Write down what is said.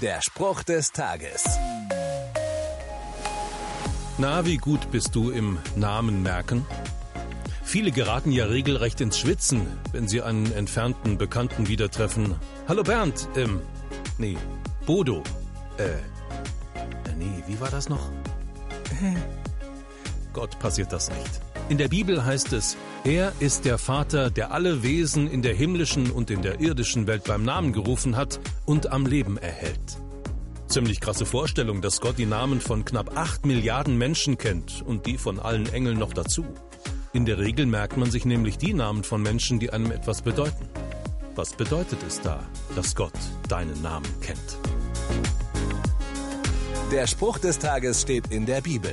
Der Spruch des Tages. Na, wie gut bist du im Namen merken? Viele geraten ja regelrecht ins Schwitzen, wenn sie einen entfernten Bekannten wieder treffen. Hallo Bernd, ähm, nee, Bodo. Äh, äh nee, wie war das noch? Gott passiert das nicht. In der Bibel heißt es, er ist der Vater, der alle Wesen in der himmlischen und in der irdischen Welt beim Namen gerufen hat und am Leben erhält. Ziemlich krasse Vorstellung, dass Gott die Namen von knapp acht Milliarden Menschen kennt und die von allen Engeln noch dazu. In der Regel merkt man sich nämlich die Namen von Menschen, die einem etwas bedeuten. Was bedeutet es da, dass Gott deinen Namen kennt? Der Spruch des Tages steht in der Bibel.